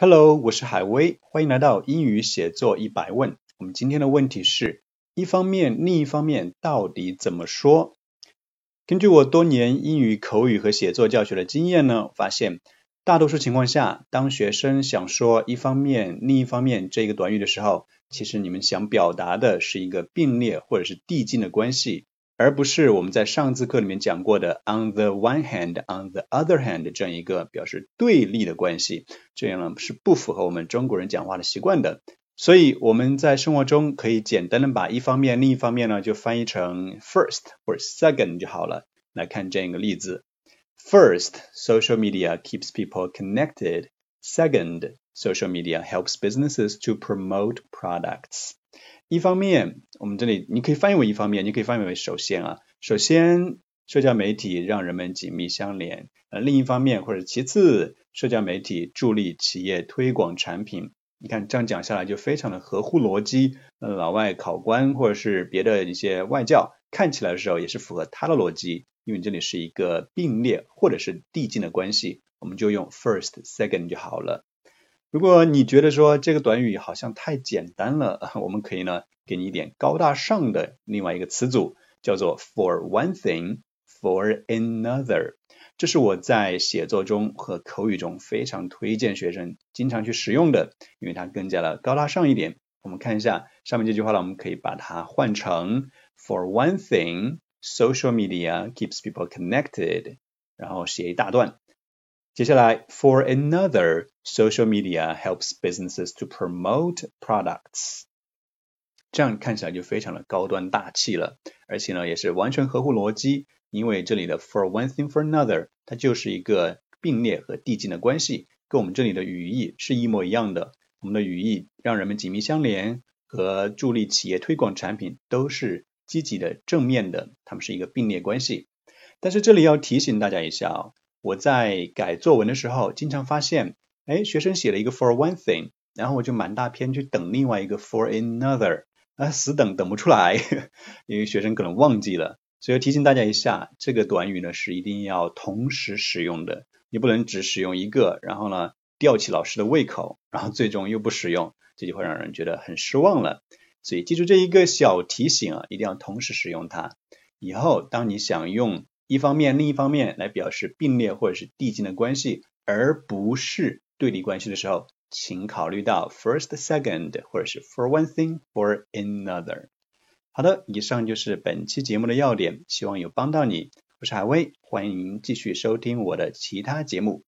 Hello，我是海威，欢迎来到英语写作一百问。我们今天的问题是：一方面，另一方面到底怎么说？根据我多年英语口语和写作教学的经验呢，发现大多数情况下，当学生想说一方面、另一方面这一个短语的时候，其实你们想表达的是一个并列或者是递进的关系。而不是我们在上次课里面讲过的 on the one hand, on the other hand 这样一个表示对立的关系，这样呢是不符合我们中国人讲话的习惯的。所以我们在生活中可以简单的把一方面、另一方面呢就翻译成 first 或者 second 就好了。来看这样一个例子：First, social media keeps people connected. Second, social media helps businesses to promote products. 一方面，我们这里你可以翻译为一方面，你可以翻译为首先啊，首先社交媒体让人们紧密相连，呃，另一方面或者其次，社交媒体助力企业推广产品。你看这样讲下来就非常的合乎逻辑，呃，老外考官或者是别的一些外教看起来的时候也是符合他的逻辑，因为这里是一个并列或者是递进的关系，我们就用 first second 就好了。如果你觉得说这个短语好像太简单了，我们可以呢给你一点高大上的另外一个词组，叫做 for one thing for another。这是我在写作中和口语中非常推荐学生经常去使用的，因为它更加的高大上一点。我们看一下上面这句话呢，我们可以把它换成 for one thing social media keeps people connected，然后写一大段。接下来，for another, social media helps businesses to promote products。这样看起来就非常的高端大气了，而且呢也是完全合乎逻辑，因为这里的 for one thing for another，它就是一个并列和递进的关系，跟我们这里的语义是一模一样的。我们的语义让人们紧密相连和助力企业推广产品都是积极的正面的，它们是一个并列关系。但是这里要提醒大家一下哦。我在改作文的时候，经常发现，哎，学生写了一个 for one thing，然后我就满大篇去等另外一个 for another，啊，死等等不出来，因为学生可能忘记了，所以提醒大家一下，这个短语呢是一定要同时使用的，你不能只使用一个，然后呢吊起老师的胃口，然后最终又不使用，这就会让人觉得很失望了。所以记住这一个小提醒啊，一定要同时使用它。以后当你想用。一方面，另一方面来表示并列或者是递进的关系，而不是对立关系的时候，请考虑到 first second 或者是 for one thing for another。好的，以上就是本期节目的要点，希望有帮到你。我是海威，欢迎继续收听我的其他节目。